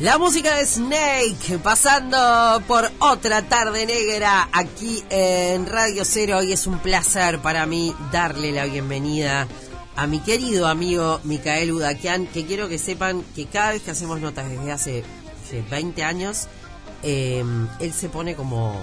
La música de Snake pasando por otra tarde negra aquí en Radio Cero y es un placer para mí darle la bienvenida a mi querido amigo Micael Udaquian, que quiero que sepan que cada vez que hacemos notas desde hace, 20 años, eh, él se pone como,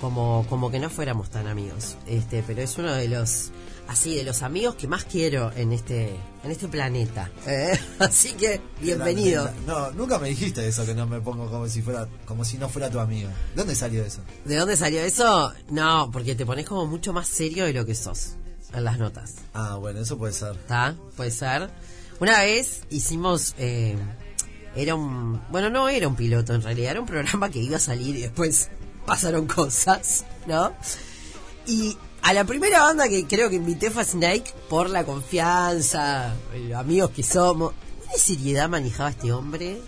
como, como que no fuéramos tan amigos. Este, pero es uno de los así de los amigos que más quiero en este en este planeta. ¿eh? Así que bienvenido. No, nunca me dijiste eso que no me pongo como si fuera como si no fuera tu amigo. ¿De dónde salió eso? ¿De dónde salió eso? No, porque te pones como mucho más serio de lo que sos en las notas. Ah, bueno, eso puede ser. ¿Está? Puede ser. Una vez hicimos eh, era un bueno, no era un piloto en realidad, era un programa que iba a salir y después pasaron cosas, ¿no? Y a la primera banda que creo que invité fue Snake por la confianza, los amigos que somos. ¿Qué seriedad manejaba este hombre?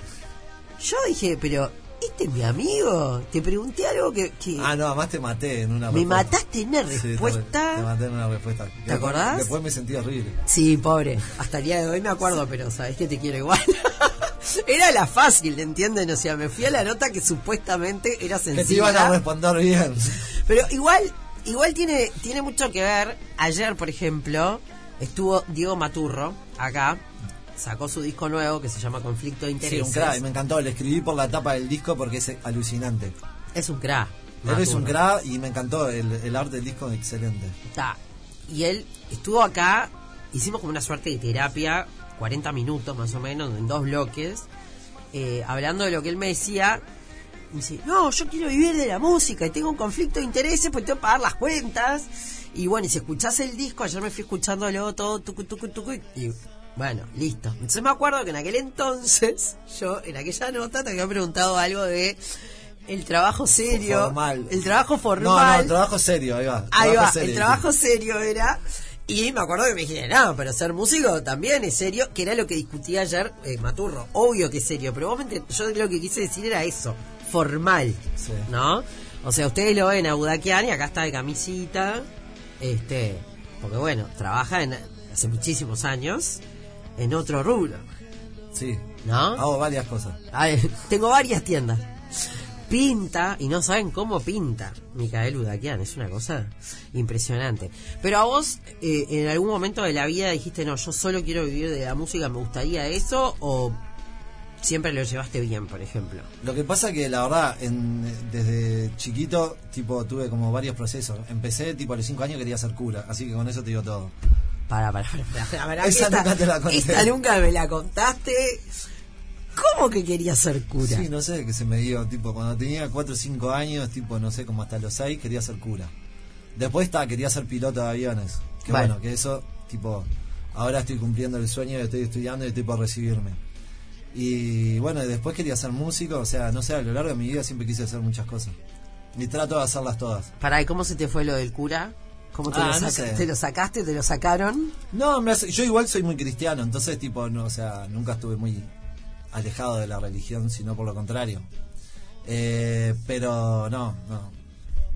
Yo dije, pero ¿este es mi amigo? Te pregunté algo que... ah, no, además te maté en una Me mataste en una respuesta. te, maté en una respuesta. ¿Te acordás? Después me sentí horrible. Sí, pobre. Hasta el día de hoy me acuerdo, pero sabes que te quiero igual. era la fácil, ¿entienden? O sea, me fui a la nota que supuestamente era sencilla. Que te iban a responder bien. Pero igual igual tiene, tiene mucho que ver. Ayer, por ejemplo, estuvo Diego Maturro acá. Sacó su disco nuevo que se llama Conflicto de Intereses. Sí, un crack, me encantó. Le escribí por la tapa del disco porque es alucinante. Es un crack. Él es un crack y me encantó. El, arte del disco excelente. Está. Y él estuvo acá. Hicimos como una suerte de terapia, 40 minutos más o menos, en dos bloques, eh, hablando de lo que él me decía dice, no, yo quiero vivir de la música y tengo un conflicto de intereses, pues tengo que pagar las cuentas. Y bueno, y si escuchás el disco, ayer me fui escuchándolo todo, tucu, tucu, tucu, y bueno, listo. Entonces me acuerdo que en aquel entonces, yo en aquella nota te había preguntado algo de el trabajo serio. Formal. El trabajo formal. No, no, el trabajo serio, ahí va. Ahí va, el trabajo serio era. Y me acuerdo que me dijiste, no, pero ser músico también es serio, que era lo que discutía ayer eh, Maturro. Obvio que es serio, pero vos yo lo que quise decir era eso formal, ¿no? O sea, ustedes lo ven a Budakian y acá está de camisita, este, porque bueno, trabaja en, hace muchísimos años en otro rubro. Sí. ¿No? Hago varias cosas. tengo varias tiendas. Pinta, y no saben cómo pinta Micael Budakian, es una cosa impresionante. Pero a vos, eh, en algún momento de la vida dijiste, no, yo solo quiero vivir de la música, me gustaría eso, o siempre lo llevaste bien, por ejemplo. Lo que pasa que la verdad, desde chiquito, tipo, tuve como varios procesos. Empecé, tipo, a los 5 años quería ser cura, así que con eso te digo todo. Para, para, para, Esa nunca te la conté. Esta nunca me la contaste. ¿Cómo que quería ser cura? Sí, no sé, que se me dio, tipo, cuando tenía 4 o 5 años, tipo, no sé, como hasta los 6, quería ser cura. Después está, quería ser piloto de aviones. Que bueno que eso, tipo, ahora estoy cumpliendo el sueño, estoy estudiando y estoy por recibirme. Y bueno, después quería ser músico, o sea, no sé, a lo largo de mi vida siempre quise hacer muchas cosas. Y trato de hacerlas todas. Para, ¿y cómo se te fue lo del cura? ¿Cómo te, ah, lo, te lo sacaste? ¿Te lo sacaron? No, yo igual soy muy cristiano, entonces tipo, no, o sea, nunca estuve muy alejado de la religión, sino por lo contrario. Eh, pero no, no.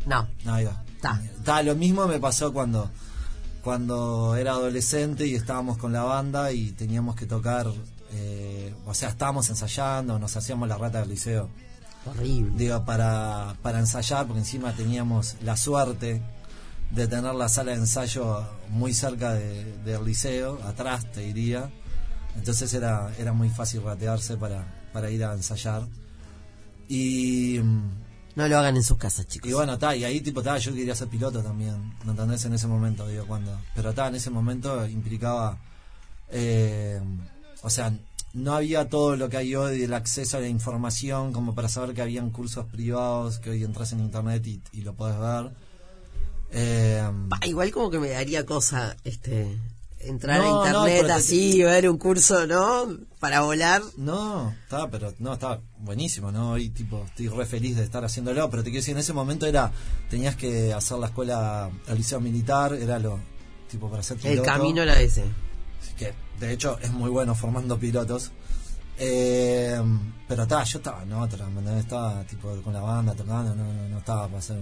No. No, ahí va. Lo mismo me pasó cuando, cuando era adolescente y estábamos con la banda y teníamos que tocar eh, o sea, estábamos ensayando, nos hacíamos la rata del liceo. Horrible. Digo, para, para ensayar, porque encima teníamos la suerte de tener la sala de ensayo muy cerca del liceo, atrás te diría. Entonces era, era muy fácil ratearse para, para ir a ensayar. Y. No lo hagan en sus casas, chicos. Y bueno, está, y ahí tipo, está, yo quería ser piloto también, ¿no entendés? En ese momento, digo, cuando. Pero está, en ese momento implicaba. Eh, o sea, no había todo lo que hay hoy del acceso a la información como para saber que habían cursos privados que hoy entras en internet y, lo puedes ver. Eh, igual como que me daría cosa este entrar a internet así y ver un curso, ¿no? Para volar. No, estaba, pero no, estaba buenísimo, ¿no? Hoy tipo estoy re feliz de estar haciéndolo, pero te quiero decir, en ese momento era, tenías que hacer la escuela, el liceo militar, era lo, tipo para ser piloto. El camino era ese. que de hecho es muy bueno formando pilotos. Eh, pero está, yo estaba en otra, estaba tipo con la banda tocando, no, no, estaba para ser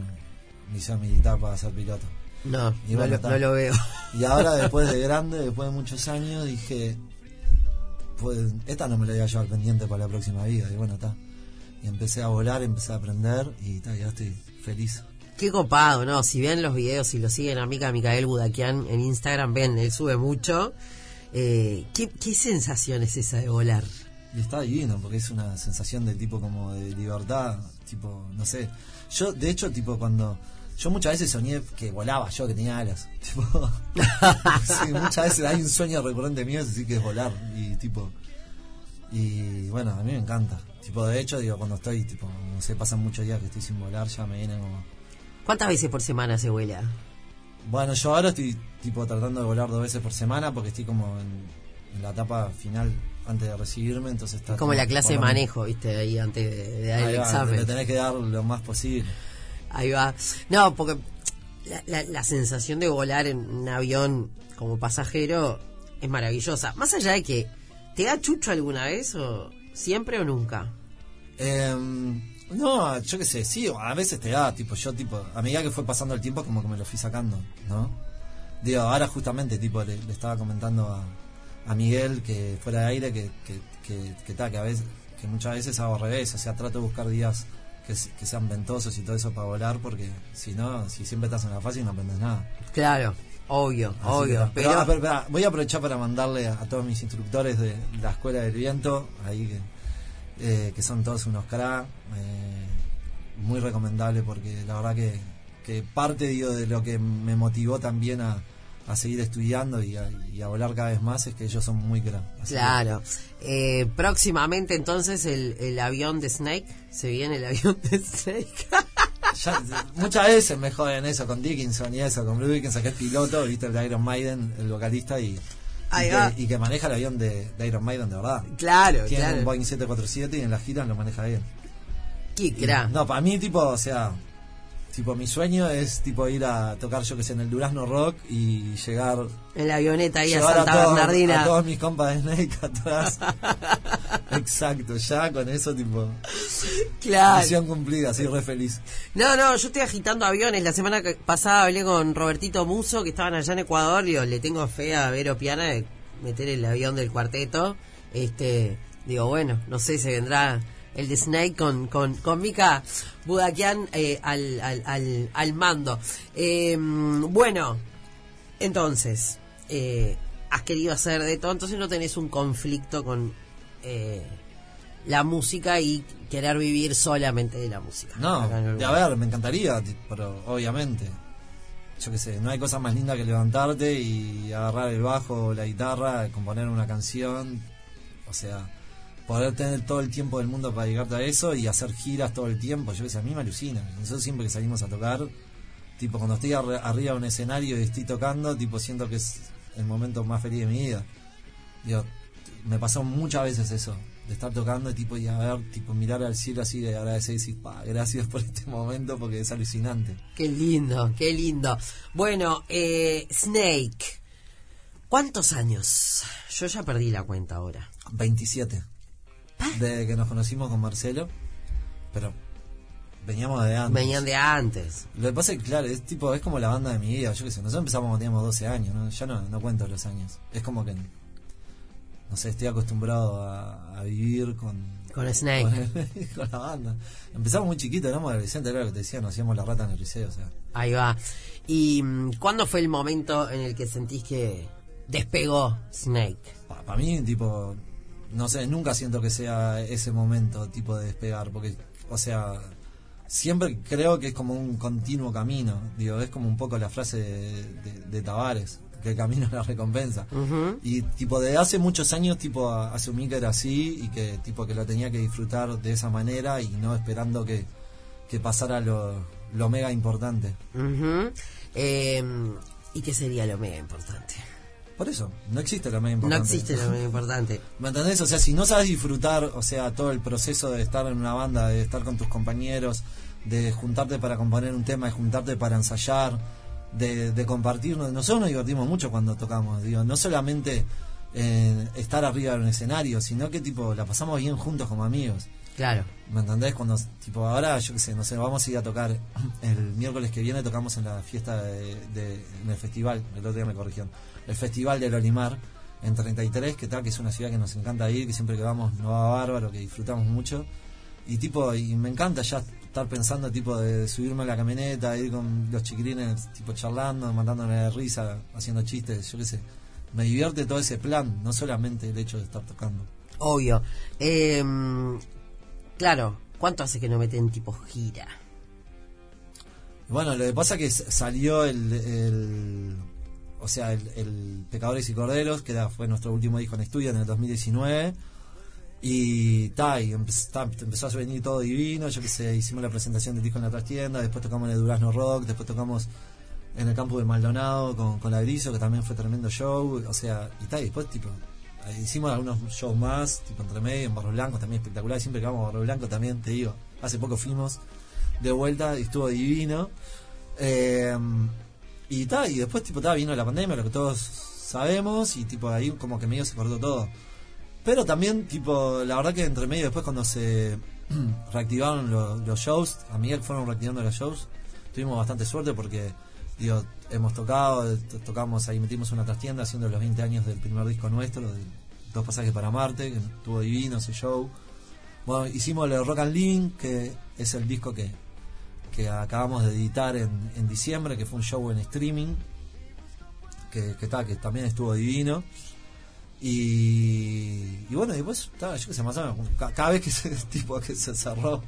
misión militar para ser piloto. No, no, lo, veo. Y ahora, después de grande, después de muchos años, dije, pues esta no me la voy a llevar pendiente para la próxima vida. Y bueno, está. Y empecé a volar, empecé a aprender y ta, ya estoy feliz. Qué copado, ¿no? Si ven los videos y lo siguen a Mica Micael Budakian en Instagram, ven, él sube mucho. Eh, ¿qué, ¿Qué sensación es esa de volar? Y está divino, porque es una sensación de tipo como de libertad, tipo, no sé. Yo, de hecho, tipo, cuando... Yo muchas veces soñé que volaba yo, que tenía alas. Tipo, sí, muchas veces hay un sueño recurrente mío, decir, que es volar. Y tipo... Y bueno, a mí me encanta. Tipo, de hecho, digo, cuando estoy, tipo, no sé, pasan muchos días que estoy sin volar, ya me viene como... ¿Cuántas veces por semana se vuela? Bueno, yo ahora estoy, tipo, tratando de volar dos veces por semana porque estoy como en la etapa final antes de recibirme, entonces está... Como la clase de manejo, viste, ahí antes de, dar el examen. Le tenés que dar lo más posible. Ahí va. No, porque la, la, sensación de volar en un avión como pasajero es maravillosa. Más allá de que, ¿te da chucho alguna vez o siempre o nunca? Em, no, yo qué sé, sí, a veces te da, tipo, yo, tipo, a medida que fue pasando el tiempo, como que me lo fui sacando, ¿no? Digo, ahora justamente, tipo, le estaba comentando a, a Miguel que fuera de aire que que, que, que, que a veces que muchas veces hago al revés o sea trato de buscar días que, sean ventosos y todo eso para volar porque si no si siempre estás en la fase no aprendes nada. Claro obvio obvio pero, ah, voy a aprovechar para mandarle a, todos mis instructores de la escuela del viento ahí que eh, que son todos unos cra eh, muy recomendable porque la verdad que, que parte digo, de lo que me motivó también a, a seguir estudiando y a, volar cada vez más es que ellos son muy grandes. Claro. Eh, próximamente entonces el, el, avión de Snake, se viene el avión de Snake. muchas veces me joden eso con Dickinson y eso, con Blue Dickinson que es piloto, viste el de Iron Maiden, el vocalista y... Y que, maneja el avión de, Iron Maiden de verdad. Claro, Tiene un Boeing 747 y en la gira lo maneja bien. ¿Qué crack? No, para mí, tipo, o sea, Tipo, mi sueño es tipo ir a tocar, yo que sé, en el Durazno Rock y llegar. En la avioneta ahí a Santa Bernardina. A todos mis compas de Snake, atrás. Exacto, ya con eso, tipo. Claro. Misión cumplida, así re feliz. No, no, yo estoy agitando aviones. La semana pasada hablé con Robertito Muso, que estaban allá en Ecuador. Digo, le tengo fe a Vero Piana de meter el avión del cuarteto. Este, digo, bueno, no sé, se vendrá el de Snake con, con, con Mika Budakian eh, al, al, al, mando. Em, bueno, entonces, eh, has querido hacer de todo, entonces no tenés un conflicto con eh, la música y querer vivir solamente de la música. No, a ver, me encantaría, pero obviamente. Yo qué sé, no hay cosa más linda que levantarte y agarrar el bajo o la guitarra, componer una canción. O sea, poder tener todo el tiempo del mundo para dedicarte a eso y hacer giras todo el tiempo, yo sé, a mí me alucina. Nosotros siempre que salimos a tocar, tipo cuando estoy arriba de un escenario y estoy tocando, tipo siento que es el momento más feliz de mi vida. Digo, me pasó muchas veces eso, de estar tocando y tipo y a ver, tipo mirar al cielo así de agradecer y decir, gracias por este momento porque es alucinante. Qué lindo, qué lindo. Bueno, eh, Snake, ¿cuántos años? Yo ya perdí la cuenta ahora. 27 de que nos conocimos con Marcelo, pero veníamos de antes. Venían de antes. Lo que pasa es que, claro, es tipo, es como la banda de mi vida, yo qué sé, nosotros empezamos cuando teníamos 12 años, ¿no? ya no, no cuento los años. Es como que, no sé, estoy acostumbrado a, vivir con... Con Snake. Con, la banda. Empezamos muy chiquitos, éramos adolescentes, era lo que te decía, nos hacíamos la rata en el liceo, o sea. Ahí va. ¿Y mm, cuándo fue el momento en el que sentís que despegó Snake? Para mí, tipo, no sé, nunca siento que sea ese momento tipo de despegar, porque, o sea, siempre creo que es como un continuo camino, digo, es como un poco la frase de, de, Tavares, que el camino es la recompensa. Y tipo, de hace muchos años, tipo, asumí que era así y que tipo que lo tenía que disfrutar de esa manera y no esperando que, que pasara lo, lo mega importante. Em, ¿Y qué sería lo mega importante? Por eso, no existe lo más importante. No existe lo más importante. ¿Me entendés? O sea, si no sabes disfrutar, o sea, todo el proceso de estar en una banda, de estar con tus compañeros, de juntarte para componer un tema, de juntarte para ensayar, de, de compartir. Nosotros nos divertimos mucho cuando tocamos, digo, no solamente eh, estar arriba de un escenario, sino que tipo la pasamos bien juntos como amigos. Claro. ¿Me entendés? Cuando, tipo, ahora, yo qué sé, no sé, vamos a ir a tocar el miércoles que viene, tocamos en la fiesta de, de- en el festival, el otro día me corrigieron, el festival del Olimar, en 33, que tal, que es una ciudad que nos encanta ir, que siempre que vamos nos va bárbaro, que disfrutamos mucho. Y tipo, y me encanta ya estar pensando, tipo, de subirme a la camioneta, ir con los chiquilines, tipo, charlando, mandándole risa, haciendo chistes, yo qué sé. Me divierte todo ese plan, no solamente el hecho de estar tocando. Obvio. Eh, claro, ¿cuánto hace que no meten tipo gira? Bueno, lo que pasa es que salió el, el- o sea, el, Pecadores y Corderos, que fue nuestro último disco en estudio en el 2019. Y, ta, y empe- ta, empezó a venir todo divino, yo qué sé, hicimos la presentación del disco en la trastienda, después tocamos en el Durazno Rock, después tocamos en el campo de Maldonado con, con la Griso, que también fue tremendo show, o sea, y tal, y después tipo, hicimos algunos shows más, tipo entre medio, en Barro Blanco también espectacular, siempre que vamos a Barro Blanco también, te digo, hace poco fuimos de vuelta y estuvo divino. Eh, y tal, y después tipo ta, vino la pandemia, lo que todos sabemos, y tipo ahí como que medio se cortó todo. Pero también, tipo, la verdad que entre medio después cuando se reactivaron lo- los shows, a Miguel fueron reactivando los shows, tuvimos bastante suerte porque, digo, hemos tocado, to- tocamos ahí, metimos una trastienda haciendo los 20 años del primer disco nuestro, de Dos Pasajes para Marte, que estuvo divino ese show. Bueno, hicimos el Rock and Link, que es el disco que, que acabamos de editar en, en diciembre, que fue un show en streaming, que, que, ta, que también estuvo divino. Y, y bueno, después, ta, yo qué sé, más o menos, ca- cada vez que se, tipo, que se cerró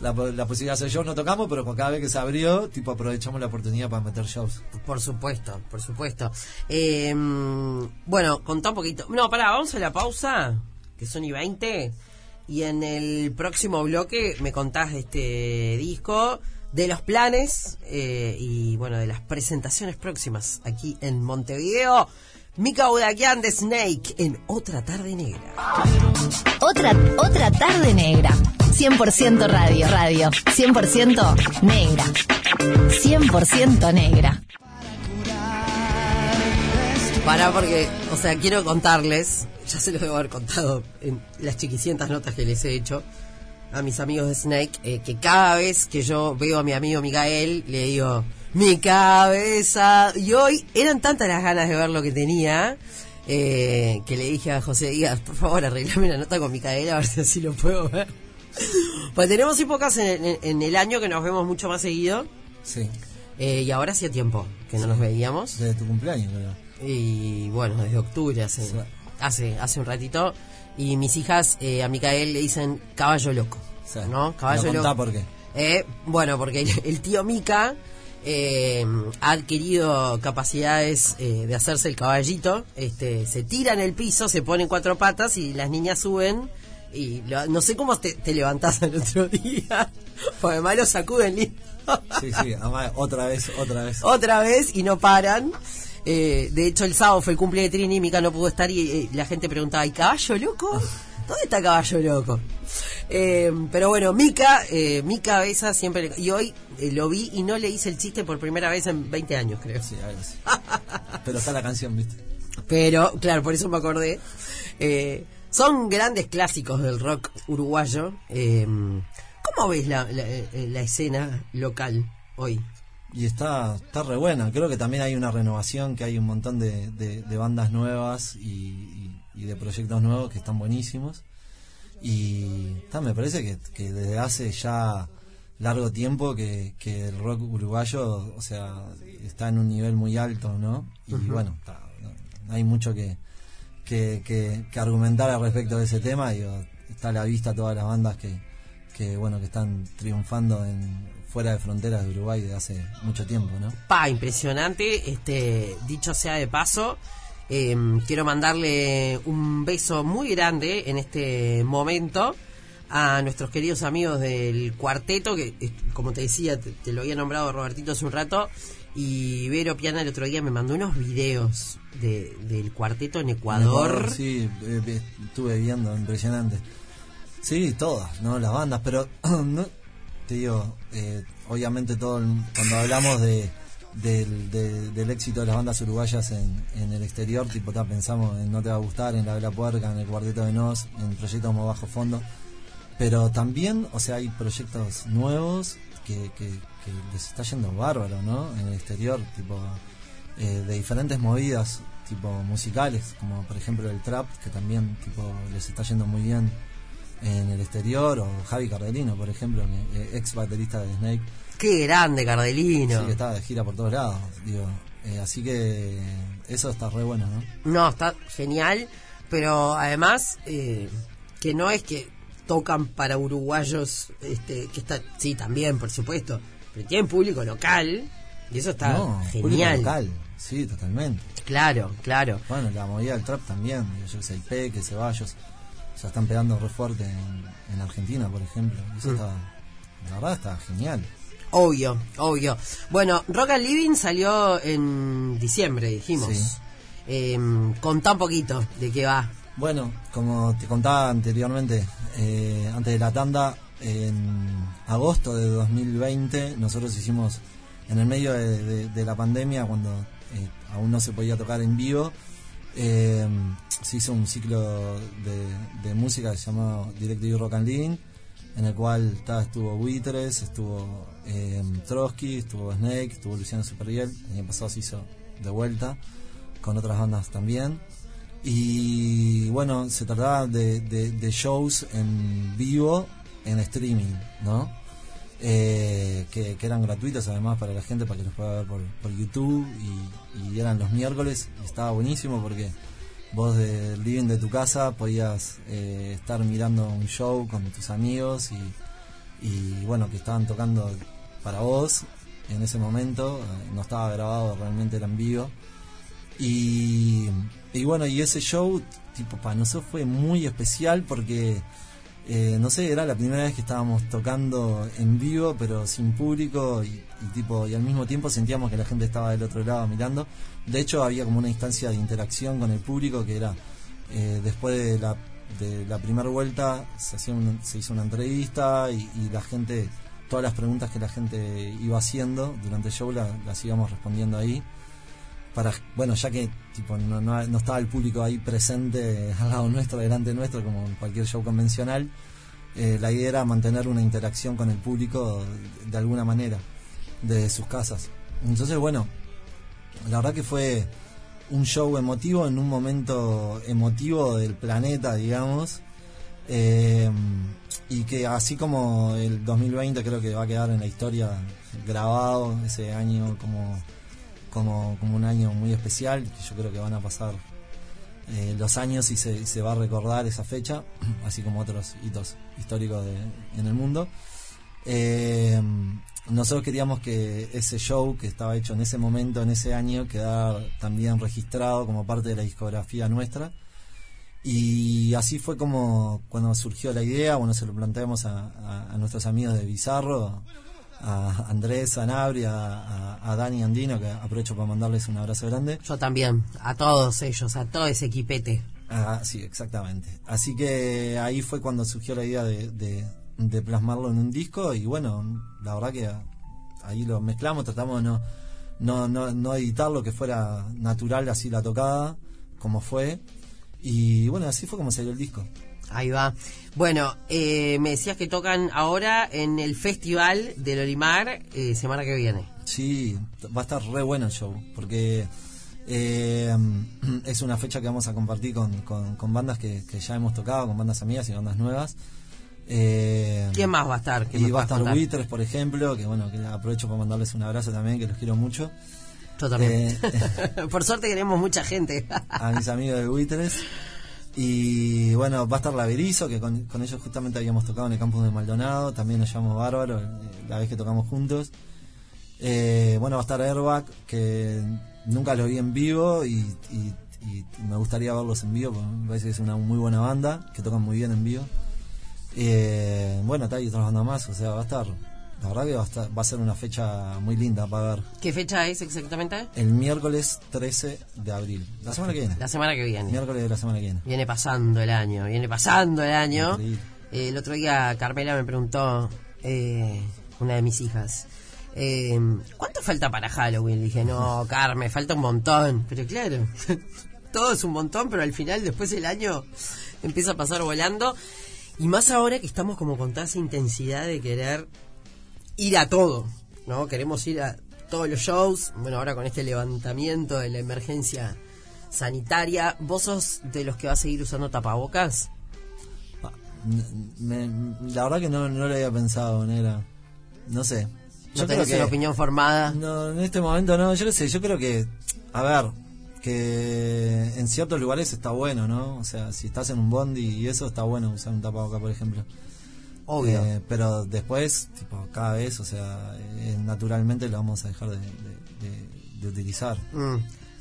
la, la posibilidad de hacer shows, no tocamos, pero cada vez que se abrió, tipo, aprovechamos la oportunidad para meter shows. Por supuesto, por supuesto. Eh, bueno, contá un poquito. No, pará, vamos a la pausa, que son y 20. Y en el próximo bloque me contás de este disco, de los planes eh, y bueno, de las presentaciones próximas aquí en Montevideo. Mika Udakian de Snake en Otra Tarde Negra. Otra, otra tarde negra. 100% radio, radio. 100% negra. 100% negra. Pará porque, o sea, quiero contarles, ya se los debo haber contado en las chiquicientas notas que les he hecho a mis amigos de Snake, eh, que cada vez que yo veo a mi amigo Micael, le digo, mi cabeza. Y hoy eran tantas las ganas de ver lo que tenía, eh, que le dije a José Díaz, por favor, arreglame la nota con Micael a ver si así lo puedo ver. Pues tenemos épocas en, en- en el año que nos vemos mucho más seguido, Sí, eh, y ahora hacía tiempo que no nos veíamos. desde tu cumpleaños, creo. Y bueno, desde octubre hace, Sí. Hace, hace un ratito. Y mis hijas eh, a Micael le dicen caballo loco. Sí. ¿No? Caballo loco. por qué. Eh, bueno, porque el, el tío Mica eh, ha adquirido capacidades eh, de hacerse el caballito. Este, se tira en el piso, se pone en cuatro patas y las niñas suben. Y lo- no sé cómo te, te levantás al otro día. Porque además lo sacuden lindo. Sí, sí, además, otra vez, otra vez. otra vez y no paran. Eh, de hecho, el sábado fue el cumple de Trini, Mica no pudo estar y eh, la gente preguntaba, ¿y caballo loco? ¿Dónde está caballo loco? Eh, pero bueno, Mica, eh, mi cabeza siempre... Y hoy eh, lo vi y no le hice el chiste por primera vez en 20 años, creo. Sí, algo así. Pero está la canción, ¿viste? Pero, claro, por eso me acordé. Son grandes clásicos del rock uruguayo. ¿Cómo ves la, la- la escena local hoy? Y está, está re buena. Creo que también hay una renovación, que hay un montón de, de- de bandas nuevas y, y- y de proyectos nuevos que están buenísimos. Y me parece que, que desde hace ya largo tiempo que, que el rock uruguayo, o sea, está en un nivel muy alto, ¿no? Y bueno, hay mucho que, que, que- que argumentar al respecto de ese tema. Digo, está a la vista todas las bandas que, que bueno que están triunfando en fuera de fronteras de Uruguay desde hace mucho tiempo, ¿no? Pa, impresionante. Este, dicho sea de paso, eh, quiero mandarle un beso muy grande en este momento a nuestros queridos amigos del cuarteto, que eh, como te decía, te, te lo había nombrado Robertito hace un rato, y Vero Piana el otro día me mandó unos videos de, del cuarteto en Ecuador. Sí, eh, eh, estuve viendo, impresionante. Sí, todas, ¿no? Las bandas, pero no, te digo, eh, obviamente todo el- cuando hablamos de del, de- del éxito de las bandas uruguayas en, en el exterior, tipo, ta, pensamos en No Te Va a Gustar, en La Vela Puerca, en el Cuarteto de Nos, en proyectos como Bajo Fondo, Pero también, o sea, hay proyectos nuevos que, que, que les está yendo bárbaro, ¿no? En el exterior, tipo, eh, de diferentes movidas, tipo musicales, como por ejemplo el trap, que también, tipo, les está yendo muy bien en el exterior, o Javi Cardelino, por ejemplo, que, eh, ex baterista de Snake, Qué grande, Cardelino. sí, que estaba de gira por todos lados, digo. Eh, así que eso está re bueno, ¿no? No, está genial, pero además eh, que no es que tocan para uruguayos, este, que está, sí, también, por supuesto, pero tienen público local y eso está no, público genial. local, sí, totalmente. Claro, claro. Bueno, la movida del trap también, yo que sé, el Peque, Ceballos, se están pegando re fuerte en, en Argentina, por ejemplo. Eso Mm. está, la verdad está genial. Obvio, obvio. Bueno, Rock and Living salió en diciembre, dijimos. Sí. Eh, contá un poquito de qué va. Bueno, como te contaba anteriormente, eh, antes de la tanda, en agosto de 2020 nosotros hicimos, en el medio de, de- de la pandemia, cuando eh, aún no se podía tocar en vivo, eh, se hizo un ciclo de, música que se llamó Directive Rock and Living, en el cual estuvo Buitres, estuvo eh, Trotsky, estuvo Snake, estuvo Luciano Superviel, el año pasado se hizo de vuelta, con otras bandas también. Y bueno, se trataba de shows en vivo, en streaming, ¿no? Eh, que, eran gratuitos además para la gente, para que los pueda ver por, YouTube. Y, eran los miércoles, estaba buenísimo porque vos del living de tu casa podías eh, estar mirando un show con tus amigos y, y bueno, que estaban tocando para vos en ese momento. eh, No estaba grabado, realmente era en vivo. Y, y bueno, y ese show, tipo, para nosotros fue muy especial porque, eh, no sé, era la primera vez que estábamos tocando en vivo, pero sin público y, tipo, y al mismo tiempo sentíamos que la gente estaba del otro lado mirando. De hecho, había como una instancia de interacción con el público que era, eh, después de la, de la primera vuelta, se, hacía un- se hizo una entrevista y, y la gente, todas las preguntas que la gente iba haciendo durante el show la- las íbamos respondiendo ahí para bueno ya que tipo no, no, no estaba el público ahí presente al lado nuestro delante nuestro como en cualquier show convencional eh, la idea era mantener una interacción con el público de, alguna manera de sus casas. Entonces bueno la verdad que fue un show emotivo en un momento emotivo del planeta digamos eh, y que así como el 2020 creo que va a quedar en la historia grabado ese año como como, como un año muy especial, yo creo que van a pasar eh, los años y se, se va a recordar esa fecha, así como otros hitos históricos de- en el mundo. Eh, nosotros queríamos que ese show que estaba hecho en ese momento, en ese año, quedara también registrado como parte de la discografía nuestra. Y así fue como cuando surgió la idea, bueno, se lo planteamos a nuestros amigos de Bizarro, a Andrés Sanabria, a, a Dani Andino, que aprovecho para mandarles un abrazo grande. Yo también, a todos ellos, a todo ese equipete. Ah, sí, exactamente. Así que ahí fue cuando surgió la idea de, de- de plasmarlo en un disco y bueno, la verdad que ahí lo mezclamos, tratamos de no, no, no, no editarlo, que fuera natural así la tocada, como fue. Y bueno, así fue como salió el disco. Ahí va. Bueno, eh, me decías que tocan ahora en el Festival del Olimar eh, semana que viene. Sí, va a estar re bueno el show, porque eh, es una fecha que vamos a compartir con, con, con bandas que, que ya hemos tocado, con bandas amigas y bandas nuevas. Eh, ¿Quién más va a estar? ¿Qué y va a estar? Buitres, por ejemplo, que bueno, que aprovecho para mandarles un abrazo también, que los quiero mucho. Yo también. Eh, Por suerte queremos mucha gente. a mis amigos de Buitres. Y bueno, va a estar la Berizo, que con, con ellos justamente habíamos tocado en el campus de Maldonado, también nos llamamos Bárbaro, eh, la vez que tocamos juntos. Eh, bueno, va a estar Airbag, que nunca los vi en vivo y, y- y me gustaría verlos en vivo, porque me parece que es una muy buena banda, que tocan muy bien en vivo. Eh, bueno, está hay otras bandas más, o sea, va a estar, la verdad que va a, estar- va a ser una fecha muy linda para ver. ¿Qué fecha es exactamente? El miércoles 13 de abril, la semana que viene. La semana que viene. Miércoles de la semana que viene. Viene pasando el año, viene pasando el año. Eh, el otro día Carmela me preguntó, eh, una de mis hijas, eh, ¿cuánto falta para Halloween? Le dije, no, Carmen, falta un montón. Pero claro, todo es un montón, pero al final después el año empieza a pasar volando. Y más ahora que estamos como con toda esa intensidad de querer ir a todo, ¿no? Queremos ir a todos los shows. Bueno, ahora con este levantamiento de la emergencia sanitaria, ¿vos sos de los que va a seguir usando tapabocas? Ah, me- la verdad que no, no lo había pensado, Nera. No sé. ¿No tenés una opinión formada? No, en este momento no, yo qué sé, yo creo que, a ver, que en ciertos lugares está bueno, ¿no? O sea, si estás en un bondi y eso está bueno usar un tapaboca, por ejemplo. Obvio. Eh, pero después, tipo, cada vez, o sea, eh, naturalmente lo vamos a dejar de, de- de- de utilizar. Mm.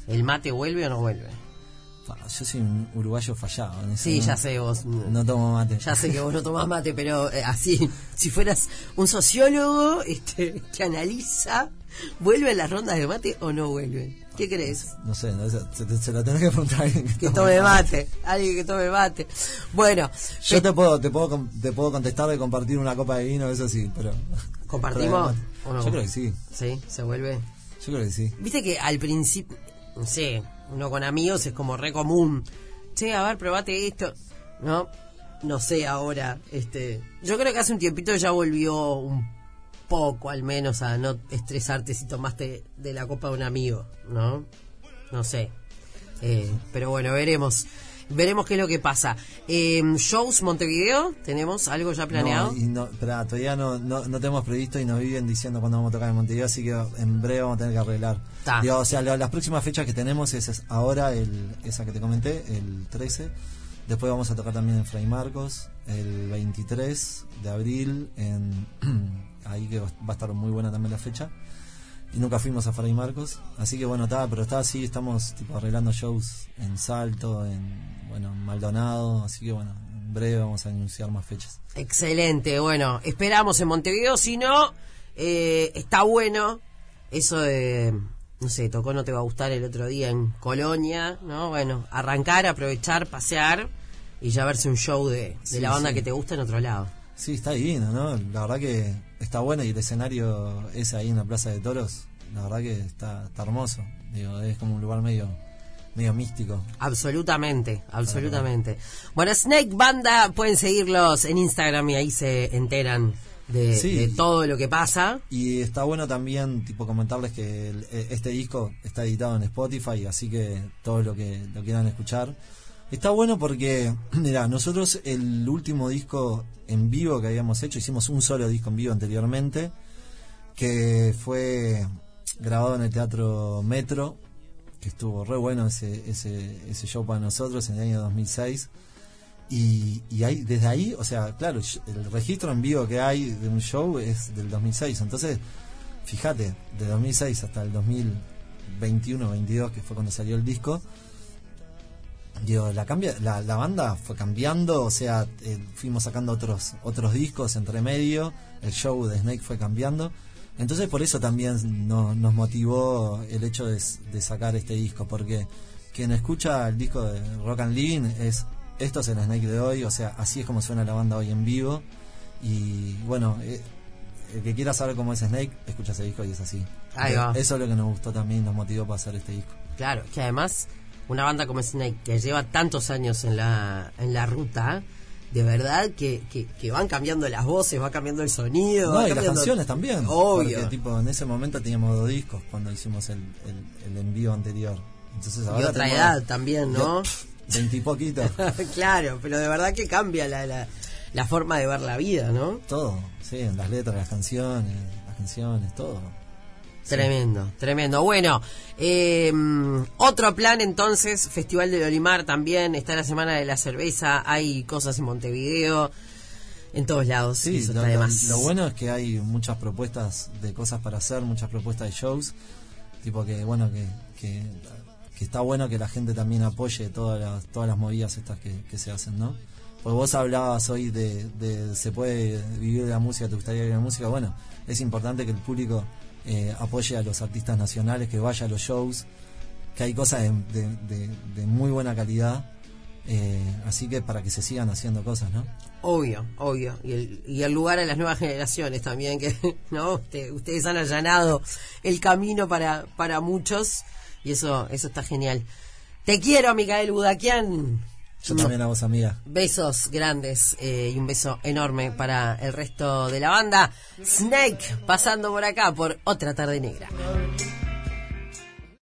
¿El mate vuelve o no vuelve? Yo soy un uruguayo fallado. en eso, Sí, ¿no? ya sé vos. No tomo mate. Ya sé que vos no tomás mate, pero eh, así, si fueras un sociólogo este, que analiza, ¿vuelven las rondas de mate o no vuelven? ¿Qué crees? No sé, no se, se lo tenés que preguntar a alguien Que tome tome mate, alguien que tome mate. Bueno, Yo te puedo, te puedo, te puedo contestar de compartir una copa de vino, eso sí, pero. ¿Compartimos pero, o no? Yo creo que sí, sí, se vuelve. yo creo que sí. Viste que al principio, no sé, uno con amigos es como re común. Che, a ver, probate esto. No, no sé ahora. este Yo creo que hace un tiempito ya volvió un poco al menos a no estresarte si tomaste de la copa de un amigo, ¿no? No sé. Eh, pero bueno, veremos. Veremos qué es lo que pasa. Eh, shows Montevideo, ¿tenemos algo ya planeado? No, y no, esperá, todavía no, no, no tenemos previsto y nos viven diciendo cuándo vamos a tocar en Montevideo, así que en breve vamos a tener que arreglar. Digo, o sea, la- las próximas fechas que tenemos es, es ahora, el, esa que te comenté, el 13. Después vamos a tocar también en Fray Marcos, el 23 de abril, en ahí que va a estar muy buena también la fecha. Y nunca fuimos a Fray Marcos, así que bueno, está, pero está así, estamos tipo arreglando shows en Salto, en bueno, en Maldonado, así que bueno, en breve vamos a anunciar más fechas. Excelente, bueno, esperamos en Montevideo, si no, eh, está bueno eso de, no sé, tocó no te va a gustar el otro día en Colonia, ¿no? Bueno, arrancar, aprovechar, pasear y ya verse un show de, de Sí, la banda sí. que te gusta en otro lado. Sí, está divino, ¿no? La verdad que está bueno y el escenario ese ahí en la Plaza de Toros, la verdad que está, está hermoso. Digo, es como un lugar medio medio místico. Absolutamente, absolutamente. Bueno, Snake Banda, pueden seguirlos en Instagram y ahí se enteran de, Sí. de todo lo que pasa. Y está bueno también, tipo, comentarles que el- e- este disco está editado en Spotify, así que todo lo que lo quieran escuchar. Está bueno porque, mira, nosotros el último disco en vivo que habíamos hecho, hicimos un solo disco en vivo anteriormente, que fue grabado en el Teatro Metro, que estuvo re bueno ese, ese, ese show para nosotros en el año 2006. Y, y ahí, desde ahí, o sea, claro, el registro en vivo que hay de un show es del 2006. Entonces, fíjate, de 2006 hasta el 2021, 22, que fue cuando salió el disco, digo, la, cambia, la, la banda fue cambiando, o sea, eh, fuimos sacando otros, otros discos entre medio, el show de Snake fue cambiando. Entonces por eso también no- nos motivó el hecho de, sacar este disco, porque quien escucha el disco de Rock and Living es esto es el Snake de hoy, o sea, así es como suena la banda hoy en vivo. Y bueno, eh, el que quiera saber cómo es Snake, escucha ese disco y es así. Ahí Eh, va. Eso es lo que nos gustó también, nos motivó para hacer este disco. Claro, que además una banda como Snake que lleva tantos años en la, en la ruta, de verdad que, que, que van cambiando las voces, va cambiando el sonido. No, y las canciones también. Obvio. Porque tipo, en ese momento teníamos dos discos cuando hicimos el, el, el envío anterior. Entonces y ahora otra tenemos edad también, ¿no? Veintipoquito. claro, pero de verdad que cambia la, la, la forma de ver la vida, ¿no? todo, sí, en las letras, las canciones, las canciones, todo. Tremendo, tremendo. Bueno, eh, otro plan entonces, Festival del Olimar también, está la Semana de la Cerveza, hay cosas en Montevideo, en todos lados. Sí, eso lo, está de lo- bueno es que hay muchas propuestas de cosas para hacer, muchas propuestas de shows, tipo que bueno que, que, que está bueno que la gente también apoye todas las, todas las movidas estas que, que se hacen, ¿no? Porque vos hablabas hoy de, de se puede vivir de la música, te gustaría vivir de la música, bueno, es importante que el público eh, apoye a los artistas nacionales, que vaya a los shows, que hay cosas de, de- de- muy buena calidad, eh, así que para que se sigan haciendo cosas, ¿no? Obvio, obvio. Y el, y el lugar a las nuevas generaciones también, que no Usted- ustedes han allanado el camino para, para muchos y eso, eso está genial. Te quiero, Micael Budaquian. Yo también a vos, amiga. Besos grandes eh, y un beso enorme para el resto de la banda. Snake pasando por acá por otra tarde negra.